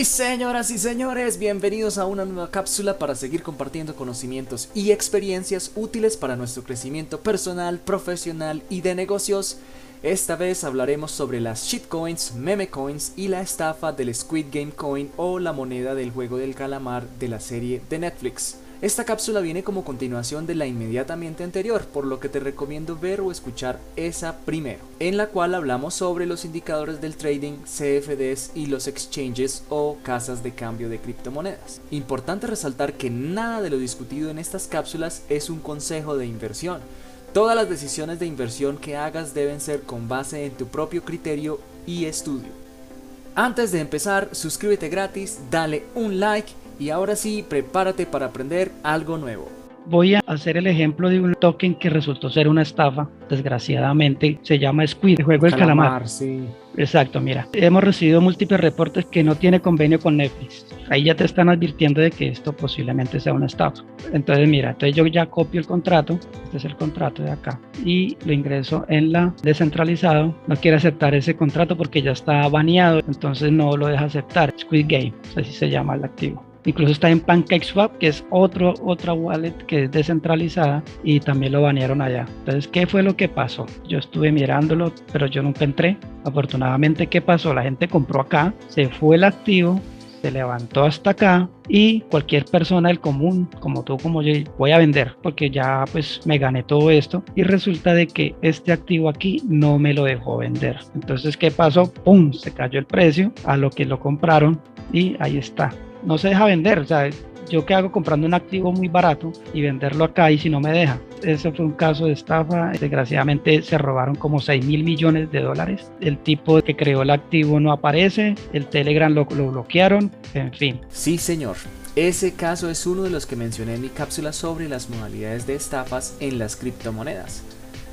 Sí, señoras y señores, bienvenidos a una nueva cápsula para seguir compartiendo conocimientos y experiencias útiles para nuestro crecimiento personal, profesional y de negocios. Esta vez hablaremos sobre las shitcoins, meme coins y la estafa del Squid Game Coin o la moneda del juego del calamar de la serie de Netflix. Esta cápsula viene como continuación de la inmediatamente anterior, por lo que te recomiendo ver o escuchar esa primero, en la cual hablamos sobre los indicadores del trading, CFDs y los exchanges o casas de cambio de criptomonedas. Importante resaltar que nada de lo discutido en estas cápsulas es un consejo de inversión. Todas las decisiones de inversión que hagas deben ser con base en tu propio criterio y estudio. Antes de empezar, suscríbete gratis, dale un like y ahora sí, prepárate para aprender algo nuevo. Voy a hacer el ejemplo de un token que resultó ser una estafa, desgraciadamente, se llama Squid, el juego del calamar. Sí. Exacto, mira, hemos recibido múltiples reportes que no tiene convenio con Netflix. Ahí ya te están advirtiendo de que esto posiblemente sea una estafa. Entonces, mira, entonces yo ya copio el contrato, este es el contrato de acá, y lo ingreso en la descentralizado. No quiere aceptar ese contrato porque ya está baneado, entonces no lo deja aceptar. Squid Game, así se llama el activo. Incluso está en PancakeSwap, que es otro, otra wallet que es descentralizada y también lo banearon allá. Entonces, ¿qué fue lo que pasó? Yo estuve mirándolo, pero yo nunca entré. Afortunadamente, ¿qué pasó? La gente compró acá, se fue el activo, se levantó hasta acá y cualquier persona del común, como tú, como yo, voy a vender porque ya pues me gané todo esto y resulta de que este activo aquí no me lo dejó vender. Entonces, ¿qué pasó? ¡Pum! Se cayó el precio a lo que lo compraron y ahí está no se deja vender. O sea, yo qué hago comprando un activo muy barato y venderlo acá y si no me deja. Ese fue un caso de estafa. Desgraciadamente se robaron como 6 mil millones de dólares. El tipo que creó el activo no aparece, el Telegram lo, lo bloquearon, en fin. Sí, señor. Ese caso es uno de los que mencioné en mi cápsula sobre las modalidades de estafas en las criptomonedas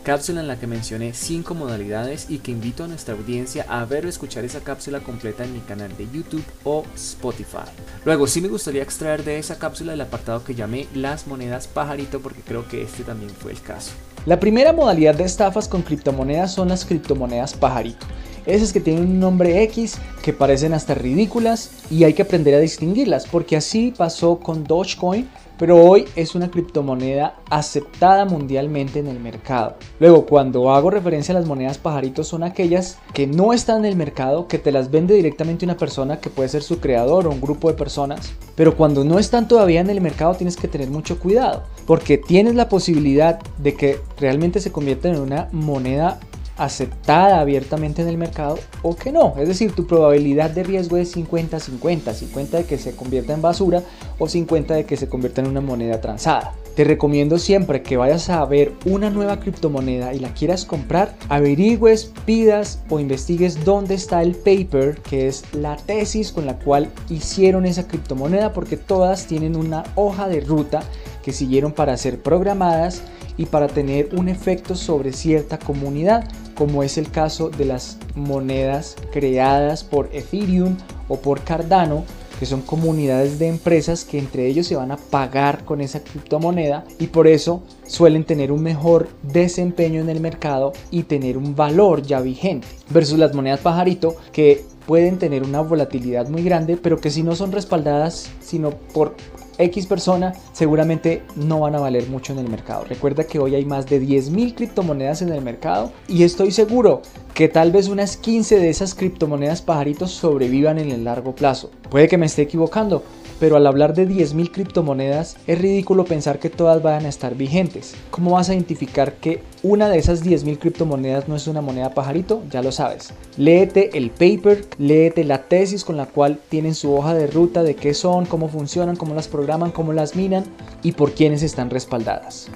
cápsula en la que mencioné 5 modalidades y que invito a nuestra audiencia a ver o escuchar esa cápsula completa en mi canal de YouTube o Spotify. Luego sí me gustaría extraer de esa cápsula el apartado que llamé las monedas pajarito porque creo que este también fue el caso. La primera modalidad de estafas con criptomonedas son las criptomonedas pajarito. Esas que tienen un nombre X, que parecen hasta ridículas y hay que aprender a distinguirlas, porque así pasó con Dogecoin, pero hoy es una criptomoneda aceptada mundialmente en el mercado. Luego, cuando hago referencia a las monedas pajaritos, son aquellas que no están en el mercado, que te las vende directamente una persona que puede ser su creador o un grupo de personas, pero cuando no están todavía en el mercado tienes que tener mucho cuidado, porque tienes la posibilidad de que realmente se convierta en una moneda aceptada abiertamente en el mercado o que no. Es decir, tu probabilidad de riesgo es 50-50, 50 de que se convierta en basura o 50 de que se convierta en una moneda transada. Te recomiendo siempre que vayas a ver una nueva criptomoneda y la quieras comprar, averigües, pidas o investigues dónde está el paper, que es la tesis con la cual hicieron esa criptomoneda, porque todas tienen una hoja de ruta que siguieron para ser programadas y para tener un efecto sobre cierta comunidad, como es el caso de las monedas creadas por Ethereum o por Cardano, que son comunidades de empresas que entre ellos se van a pagar con esa criptomoneda y por eso suelen tener un mejor desempeño en el mercado y tener un valor ya vigente. Versus las monedas pajarito que pueden tener una volatilidad muy grande pero que si no son respaldadas sino por X persona seguramente no van a valer mucho en el mercado. Recuerda que hoy hay más de 10.000 criptomonedas en el mercado y estoy seguro que tal vez unas 15 de esas criptomonedas pajaritos sobrevivan en el largo plazo. Puede que me esté equivocando, pero al hablar de 10.000 criptomonedas es ridículo pensar que todas vayan a estar vigentes. ¿Cómo vas a identificar que una de esas 10.000 criptomonedas no es una moneda pajarito? Ya lo sabes. Léete el paper, léete la tesis con la cual tienen su hoja de ruta de qué son, cómo funcionan, cómo las programan, cómo las minan y por quiénes están respaldadas.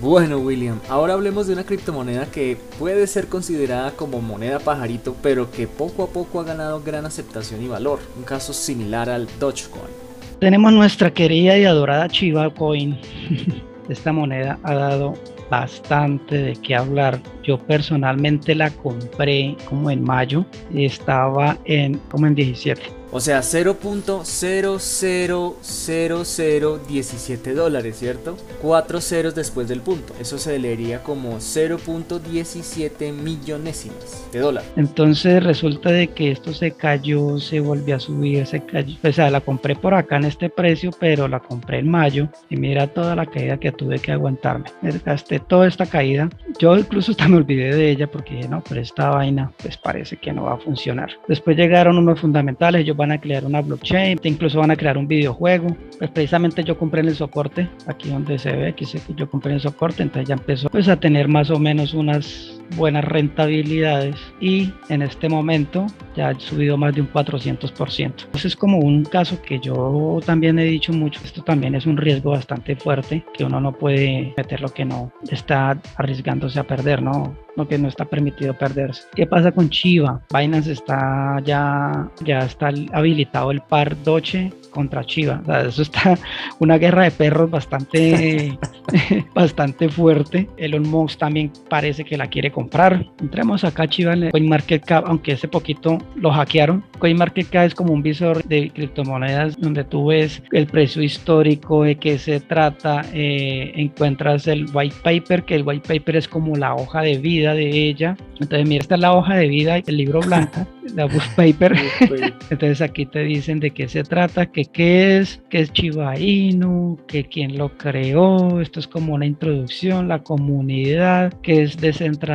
Bueno, William, ahora hablemos de una criptomoneda que puede ser considerada como moneda pajarito, pero que poco a poco ha ganado gran aceptación y valor, un caso similar al Dogecoin. Tenemos nuestra querida y adorada Chiva Coin. Esta moneda ha dado bastante de qué hablar. Yo personalmente la compré como en mayo y estaba en como en 17. O sea, 0.000017 dólares, ¿cierto? Cuatro ceros después del punto. Eso se leería como 0.17 millonésimas de dólar. Entonces resulta de que esto se cayó, se volvió a subir, se cayó. O sea, la compré por acá en este precio, pero la compré en mayo y mira toda la caída que tuve que aguantarme. Me gasté toda esta caída. Yo incluso hasta me olvidé de ella porque dije, no, pero esta vaina pues parece que no va a funcionar. Después llegaron unos fundamentales, ellos van a crear una blockchain, incluso van a crear un videojuego. Pues precisamente yo compré en el soporte, aquí donde se ve, que yo compré en el soporte, entonces ya empezó pues a tener más o menos unas buenas rentabilidades y en este momento ya ha subido más de un 400%. Entonces es como un caso que yo también he dicho mucho, esto también es un riesgo bastante fuerte, que uno no puede meter lo que no está arriesgándose a perder, ¿no? lo que no está permitido perderse. ¿Qué pasa con Chiva? Binance está ya, ya está habilitado el par Doche contra Chiva. O sea, eso está una guerra de perros bastante, bastante fuerte. Elon Musk también parece que la quiere comprar. Entremos acá Chiva en CoinMarketCap, aunque hace poquito lo hackearon. CoinMarketCap es como un visor de criptomonedas donde tú ves el precio histórico, de qué se trata, eh, encuentras el white paper, que el white paper es como la hoja de vida de ella. Entonces, mira, esta es la hoja de vida, el libro blanco, la book paper. Entonces, aquí te dicen de qué se trata, que qué es, qué es Chiba Inu, que quién lo creó. Esto es como una introducción, la comunidad, que es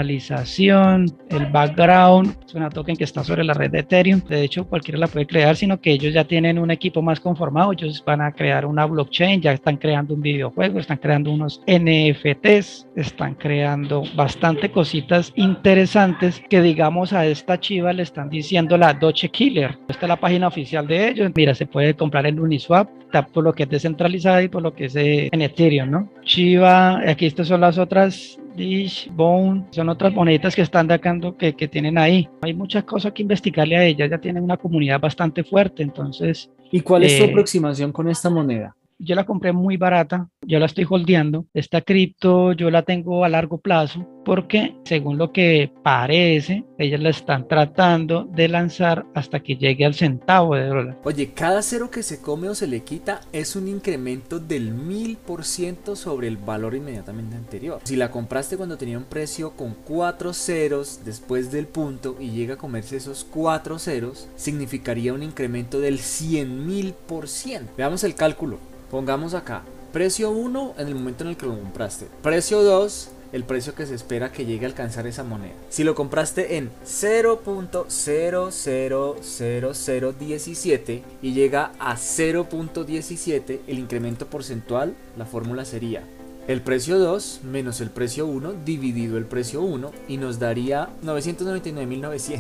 el background. Es una token que está sobre la red de Ethereum. De hecho, cualquiera la puede crear, sino que ellos ya tienen un equipo más conformado. Ellos van a crear una blockchain, ya están creando un videojuego, están creando unos NFTs, están creando bastante cositas interesantes que digamos a esta chiva le están diciendo la Doche Killer. Esta es la página oficial de ellos. Mira, se puede comprar en Uniswap, por lo que es descentralizada y por lo que es eh, en Ethereum, ¿no? Chiva, aquí estas son las otras Dish, Bone, son otras moneditas que están sacando que, que tienen ahí. Hay muchas cosas que investigarle a ellas, ya tienen una comunidad bastante fuerte, entonces... ¿Y cuál es tu eh, aproximación con esta moneda? Yo la compré muy barata, yo la estoy holdeando. Esta cripto yo la tengo a largo plazo porque según lo que parece, ellas la están tratando de lanzar hasta que llegue al centavo de dólar. Oye, cada cero que se come o se le quita es un incremento del mil por ciento sobre el valor inmediatamente anterior. Si la compraste cuando tenía un precio con cuatro ceros después del punto y llega a comerse esos cuatro ceros, significaría un incremento del 100 mil por ciento. Veamos el cálculo. Pongamos acá, precio 1 en el momento en el que lo compraste. Precio 2, el precio que se espera que llegue a alcanzar esa moneda. Si lo compraste en 0.000017 y llega a 0.17, el incremento porcentual, la fórmula sería el precio 2 menos el precio 1 dividido el precio 1 y nos daría 999.900.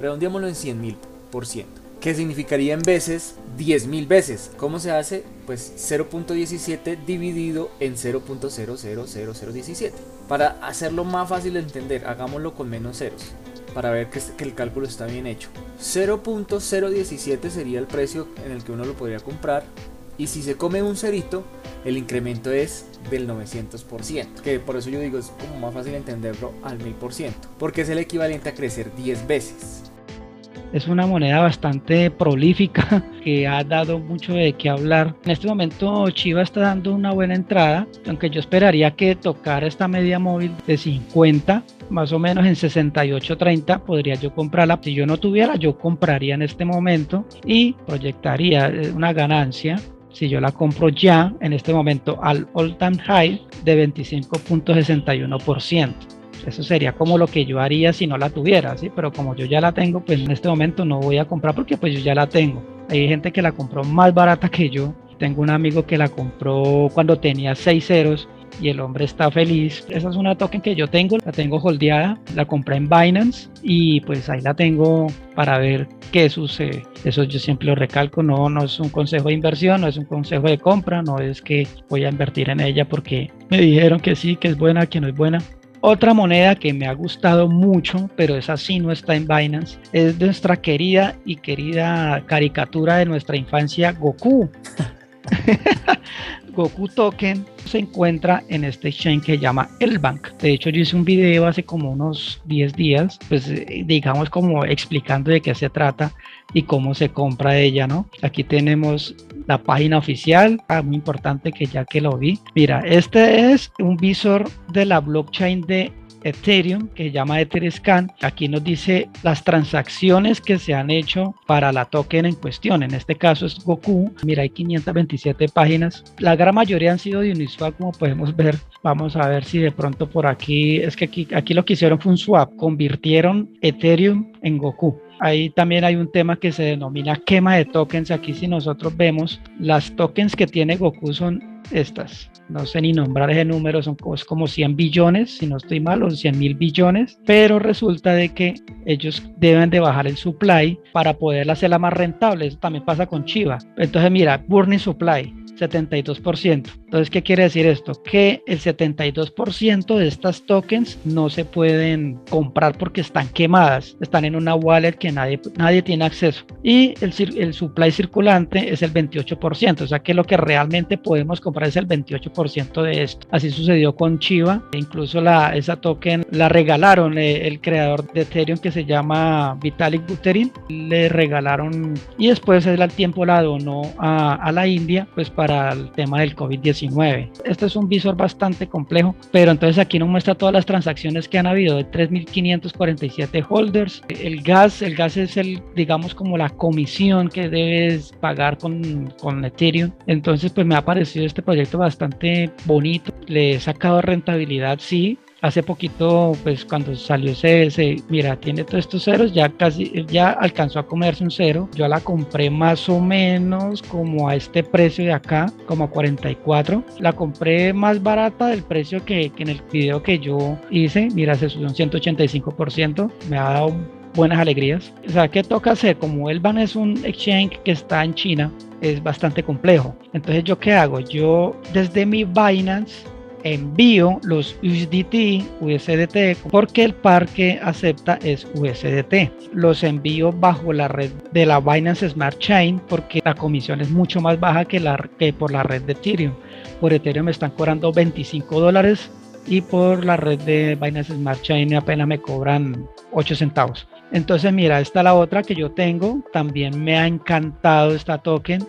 Redondeémoslo en 100.000 por ciento que significaría en veces 10.000 veces. ¿Cómo se hace? Pues 0.17 dividido en 0.000017. Para hacerlo más fácil de entender, hagámoslo con menos ceros, para ver que, que el cálculo está bien hecho. 0.017 sería el precio en el que uno lo podría comprar. Y si se come un cerito, el incremento es del 900%. Que por eso yo digo es como más fácil entenderlo al 1000%. Porque es el equivalente a crecer 10 veces es una moneda bastante prolífica que ha dado mucho de qué hablar. En este momento Chiva está dando una buena entrada, aunque yo esperaría que tocara esta media móvil de 50, más o menos en 68.30 podría yo comprarla. Si yo no tuviera, yo compraría en este momento y proyectaría eh, una ganancia si yo la compro ya en este momento al all time high de 25.61%. Eso sería como lo que yo haría si no la tuviera, ¿sí? Pero como yo ya la tengo, pues en este momento no voy a comprar porque pues yo ya la tengo. Hay gente que la compró más barata que yo. Tengo un amigo que la compró cuando tenía 6 ceros y el hombre está feliz. Esa es una token que yo tengo, la tengo holdeada, la compré en Binance y pues ahí la tengo para ver qué sucede. Eso yo siempre lo recalco, no, no es un consejo de inversión, no es un consejo de compra, no es que voy a invertir en ella porque me dijeron que sí, que es buena, que no es buena. Otra moneda que me ha gustado mucho, pero esa sí no está en Binance, es nuestra querida y querida caricatura de nuestra infancia, Goku. Goku Token se encuentra en este exchange que se llama El Bank. De hecho, yo hice un video hace como unos 10 días, pues eh, digamos como explicando de qué se trata y cómo se compra ella, ¿no? Aquí tenemos la página oficial, ah, muy importante que ya que lo vi. Mira, este es un visor de la blockchain de Ethereum que se llama Etherscan. Aquí nos dice las transacciones que se han hecho para la token en cuestión. En este caso es Goku. Mira, hay 527 páginas. La gran mayoría han sido de Uniswap, como podemos ver. Vamos a ver si de pronto por aquí, es que aquí, aquí lo que hicieron fue un swap. Convirtieron Ethereum en Goku. Ahí también hay un tema que se denomina quema de tokens. Aquí si nosotros vemos, las tokens que tiene Goku son estas. No sé ni nombrar ese número, son como 100 billones, si no estoy mal, o 100 mil billones, pero resulta de que ellos deben de bajar el supply para poder hacerla más rentable. Eso también pasa con Chiva. Entonces, mira, burning supply 72%. Entonces, ¿qué quiere decir esto? Que el 72% de estas tokens no se pueden comprar porque están quemadas, están en una wallet que nadie, nadie tiene acceso. Y el, el supply circulante es el 28%, o sea que lo que realmente podemos comprar es el 28% de esto. Así sucedió con Chiva, e incluso la, esa token la regalaron eh, el creador de Ethereum que se llama Vitalik Buterin, le regalaron y después él al tiempo la donó a, a la India pues para para el tema del COVID-19. Este es un visor bastante complejo, pero entonces aquí nos muestra todas las transacciones que han habido de 3.547 holders. El gas, el gas es el, digamos, como la comisión que debes pagar con, con Ethereum. Entonces, pues me ha parecido este proyecto bastante bonito. Le he sacado rentabilidad, sí, hace poquito, pues cuando salió ese, mira, tiene todos estos ceros, ya casi, ya alcanzó a comerse un cero. Yo la compré más o menos como a este precio de acá, como a 44. La compré más barata del precio que, que en el video que yo hice. Mira, se subió un 185%. Me ha dado buenas alegrías. O sea, ¿qué toca hacer? Como Elban es un exchange que está en China, es bastante complejo. Entonces, ¿yo qué hago? Yo desde mi Binance envío los USDT, USDT, porque el par que acepta es USDT. Los envío bajo la red de la Binance Smart Chain porque la comisión es mucho más baja que, la, que por la red de Ethereum. Por Ethereum me están cobrando 25 dólares y por la red de Binance Smart Chain apenas me cobran 8 centavos. Entonces mira, esta la otra que yo tengo, también me ha encantado esta token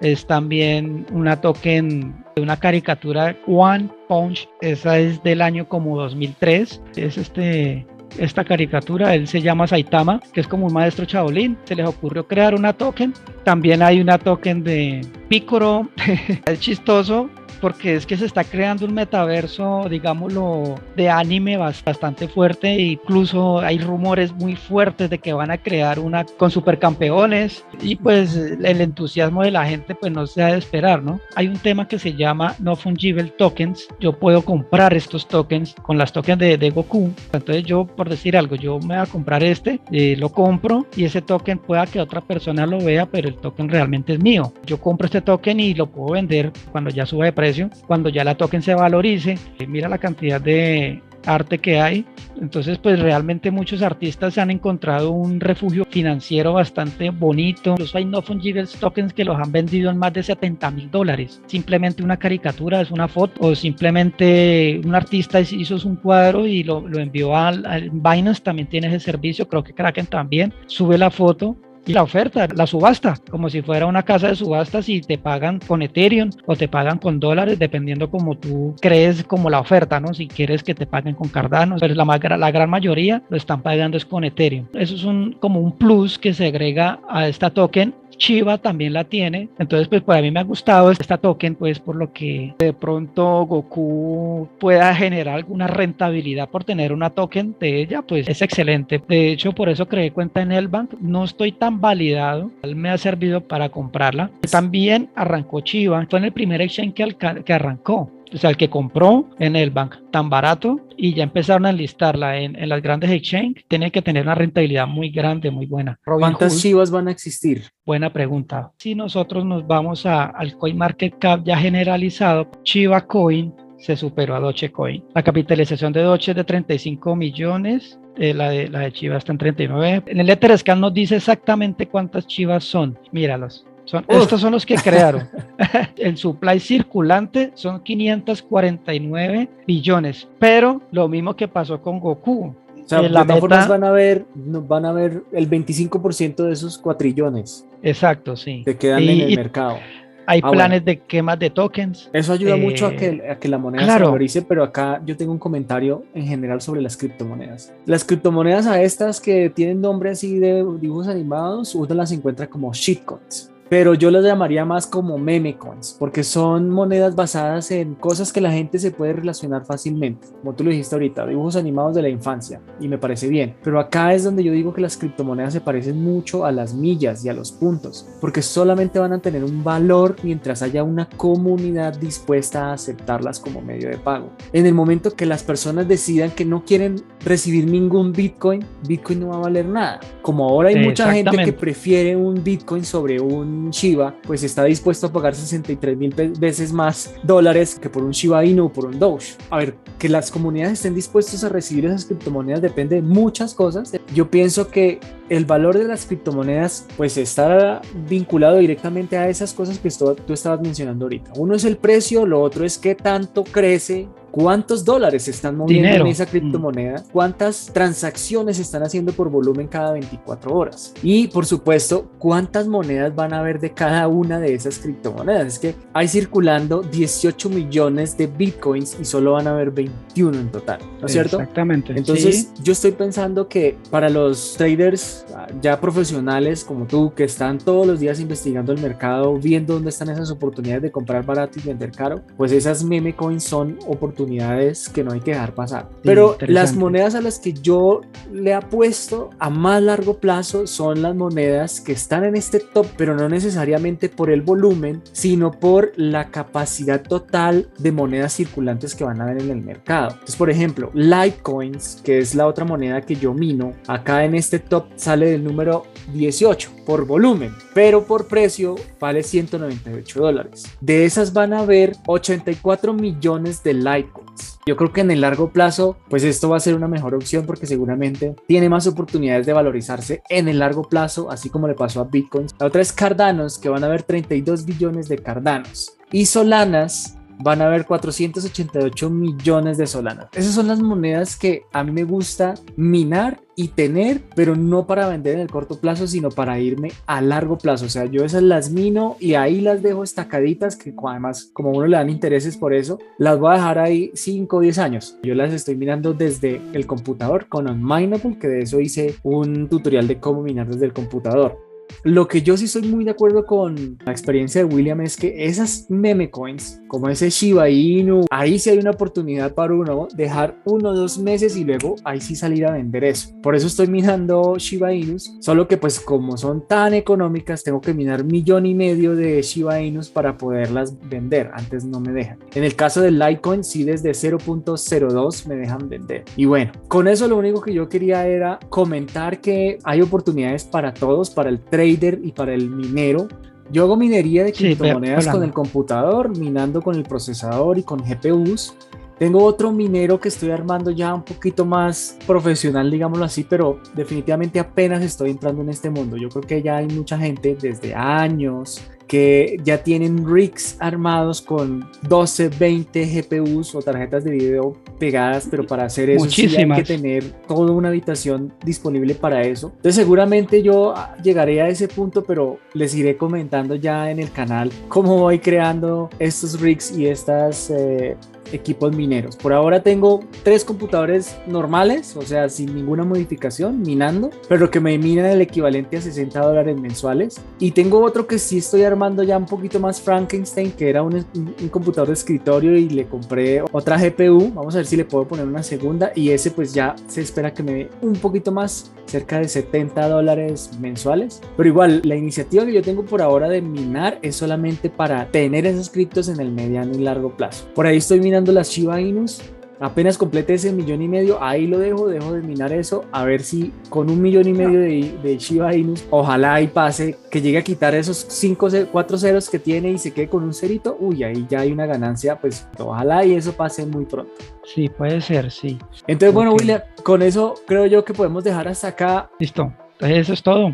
es también una token de una caricatura One Punch, esa es del año como 2003, es este esta caricatura, él se llama Saitama, que es como un maestro chabolín, se les ocurrió crear una token, también hay una token de Piccolo, es chistoso porque es que se está creando un metaverso, digámoslo, de anime bastante fuerte, e incluso hay rumores muy fuertes de que van a crear una con supercampeones y pues el entusiasmo de la gente pues no se ha de esperar, ¿no? Hay un tema que se llama no fungible tokens, yo puedo comprar estos tokens con las tokens de, de Goku, entonces yo por decir algo, yo me voy a comprar este, eh, lo compro y ese token pueda que otra persona lo vea, pero el token realmente es mío. Yo compro este token y lo puedo vender cuando ya suba de precio cuando ya la token se valorice, eh, mira la cantidad de arte que hay. Entonces, pues realmente muchos artistas han encontrado un refugio financiero bastante bonito. Los hay no fungible tokens que los han vendido en más de 70 mil dólares. Simplemente una caricatura, es una foto, o simplemente un artista hizo un cuadro y lo, lo envió al, al Binance, también tiene ese servicio. Creo que Kraken también sube la foto y la oferta, la subasta, como si fuera una casa de subastas y te pagan con Ethereum o te pagan con dólares, dependiendo como tú crees como la oferta, ¿no? Si quieres que te paguen con Cardano, pero la, la gran mayoría lo están pagando es con Ethereum. Eso es un, como un plus que se agrega a esta token Chiva también la tiene. Entonces, pues para mí me ha gustado esta token, pues por lo que de pronto Goku pueda generar alguna rentabilidad por tener una token de ella, pues es excelente. De hecho, por eso creé cuenta en el bank. No estoy tan validado. Me ha servido para comprarla. También arrancó Chiva. Fue en el primer exchange que arrancó o sea, el que compró en el bank tan barato y ya empezaron a listarla en, en las grandes exchange, tiene que tener una rentabilidad muy grande, muy buena. ¿Cuántas chivas van a existir? Buena pregunta. Si nosotros nos vamos a, al CoinMarketCap ya generalizado, Chiva Coin se superó a Dogecoin. La capitalización de Doge es de 35 millones, eh, la, de, la de Chiva está en 39. En el Etherscan nos dice exactamente cuántas Chivas son. Míralos Son, estos son los que crearon. el supply circulante son 549 billones, pero lo mismo que pasó con Goku. O sea, de todas formas van a ver, van a ver el 25% de esos cuatrillones. Exacto, sí. Que quedan en el mercado. Hay ah, planes de quemas de tokens. Eso ayuda mucho a que, a que, la moneda se valorice, pero acá yo tengo un comentario en general sobre las criptomonedas. Las criptomonedas a estas que tienen nombre así de dibujos animados, uno las encuentra como shitcoins pero yo las llamaría más como meme coins, porque son monedas basadas en cosas que la gente se puede relacionar fácilmente, como tú lo dijiste ahorita, dibujos animados de la infancia, y me parece bien. Pero acá es donde yo digo que las criptomonedas se parecen mucho a las millas y a los puntos, porque solamente van a tener un valor mientras haya una comunidad dispuesta a aceptarlas como medio de pago. En el momento que las personas decidan que no quieren recibir ningún Bitcoin, Bitcoin no va a valer nada. Como ahora hay mucha gente que prefiere un Bitcoin sobre un Shiba, pues está dispuesto a pagar 63 mil veces más dólares que por un Shiba Inu o por un Doge. A ver, que las comunidades estén dispuestos a recibir esas criptomonedas depende de muchas cosas. Yo pienso que el valor de las criptomonedas pues está vinculado directamente a esas cosas que tú estabas mencionando ahorita. Uno es el precio, lo otro es qué tanto crece cuántos dólares se están moviendo en esa mm. criptomoneda, cuántas transacciones se están haciendo por volumen cada 24 horas y por supuesto cuántas monedas van a haber de cada una de esas criptomonedas. Es que hay circulando 18 millones de bitcoins y solo van a haber 21 en total, ¿no es cierto? Exactamente. Entonces yo estoy pensando que para los traders ya profesionales como tú que están todos los días investigando el mercado, viendo dónde están esas oportunidades de comprar barato y vender caro, pues esas meme coins son oportunidades que no hay que dejar pasar. Pero las monedas a las que yo le apuesto a más largo plazo son las monedas que están en este top, pero no necesariamente por el volumen, sino por la capacidad total de monedas circulantes que van a haber en el mercado. Entonces, por ejemplo, Litecoins, que es la otra moneda que yo mino, acá en este top sale del número 18 por volumen, pero por precio vale 198 dólares. De esas van a haber 84 millones de Litecoins. Yo creo que en el largo plazo, pues esto va a ser una mejor opción porque seguramente tiene más oportunidades de valorizarse en el largo plazo, así como le pasó a Bitcoin. La otra es Cardanos, que van a haber 32 billones de Cardanos. Y Solanas, van a haber 488 millones de solanas. Esas son las monedas que a mí me gusta minar y tener, pero no para vender en el corto plazo, sino para irme a largo plazo. O sea, yo esas las mino y ahí las dejo estacaditas, que además, como uno le dan intereses por eso, las voy a dejar ahí 5 o 10 años. Yo las estoy minando desde el computador con Unminable, que de eso hice un tutorial de cómo minar desde el computador. Lo que yo sí estoy muy de acuerdo con la experiencia de William es que esas meme coins, como ese Shiba Inu, ahí sí hay una oportunidad para uno dejar uno o dos meses y luego ahí sí salir a vender eso. Por eso estoy minando Shiba Inus, solo que pues como son tan económicas, tengo que minar millón y medio de Shiba Inus para poderlas vender. Antes no me dejan. En el caso del Litecoin, sí desde 0.02 me dejan vender. Y bueno, con eso lo único que yo quería era comentar que hay oportunidades para todos, para el trader y para el minero. Yo hago minería de criptomonedas con el computador, minando con el procesador y con GPUs. Tengo otro minero que estoy armando ya un poquito más profesional, digámoslo así, pero definitivamente apenas estoy entrando en este mundo. Yo creo que ya hay mucha gente desde años que ya tienen rigs armados con 12, 20 GPUs o tarjetas de video pegadas, pero para hacer eso sí hay que tener toda una habitación disponible para eso. Entonces seguramente yo llegaré a ese punto, pero les iré comentando ya en el canal cómo voy creando estos rigs y estas eh, equipos mineros. Por ahora tengo tres computadores normales, o sea, sin ninguna modificación, minando, pero que me minan el equivalente a 60 dólares mensuales. Y tengo otro que sí estoy armando ya un poquito más Frankenstein, que era un, un, computador de escritorio y le compré otra GPU. Vamos a ver si le puedo poner una segunda y ese pues ya se espera que me dé un poquito más, cerca de 70 dólares mensuales. Pero igual, la iniciativa que yo tengo por ahora de minar es solamente para tener esos criptos en el mediano y largo plazo. Por ahí estoy minando las Shiba Inus. Apenas complete ese millón y medio, ahí lo dejo, dejo de minar eso, a ver si con un millón y medio de, de Shiba Inus, ojalá ahí pase, que llegue a quitar esos 5, 4 ceros que tiene y se quede con un cerito, uy, ahí ya hay una ganancia, pues ojalá y eso pase muy pronto. Sí, puede ser, sí. Entonces, bueno, William, con eso creo yo que podemos dejar hasta acá. Listo Entonces eso es todo.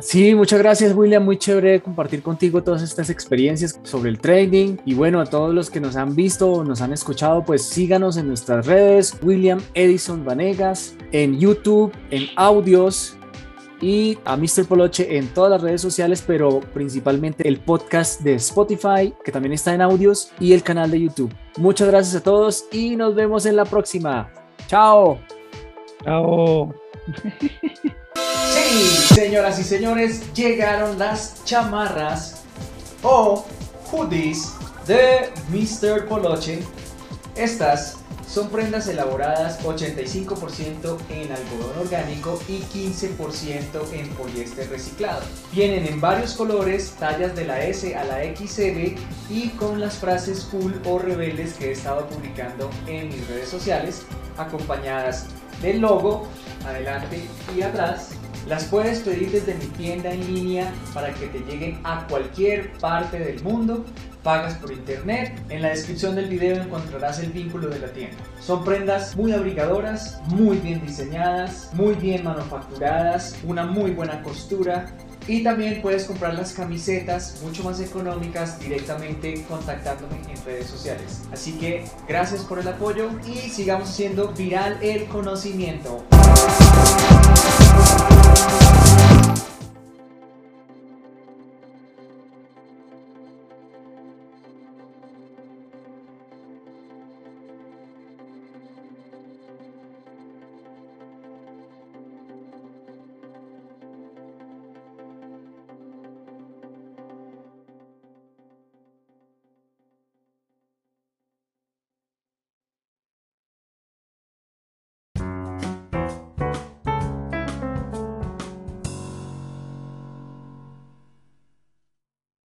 Sí, muchas gracias William, muy chévere compartir contigo todas estas experiencias sobre el trading y bueno, a todos los que nos han visto o nos han escuchado, pues síganos en nuestras redes, William Edison Vanegas, en YouTube, en audios y a Mr. Poloche en todas las redes sociales, pero principalmente el podcast de Spotify, que también está en audios, y el canal de YouTube. Muchas gracias a todos y nos vemos en la próxima. Chao. Chao. Señoras y señores, llegaron las chamarras o hoodies de Mr. Poloche. Estas son prendas elaboradas 85% en algodón orgánico y 15% en poliéster reciclado. Vienen en varios colores, tallas de la S a la XL y con las frases cool o rebeldes que he estado publicando en mis redes sociales, acompañadas del logo adelante y atrás las puedes pedir desde mi tienda en línea para que te lleguen a cualquier parte del mundo. Pagas por internet. En la descripción del video encontrarás el vínculo de la tienda. Son prendas muy abrigadoras, muy bien diseñadas, muy bien manufacturadas, una muy buena costura. Y también puedes comprar las camisetas mucho más económicas directamente contactándome en redes sociales. Así que gracias por el apoyo y sigamos haciendo viral el conocimiento.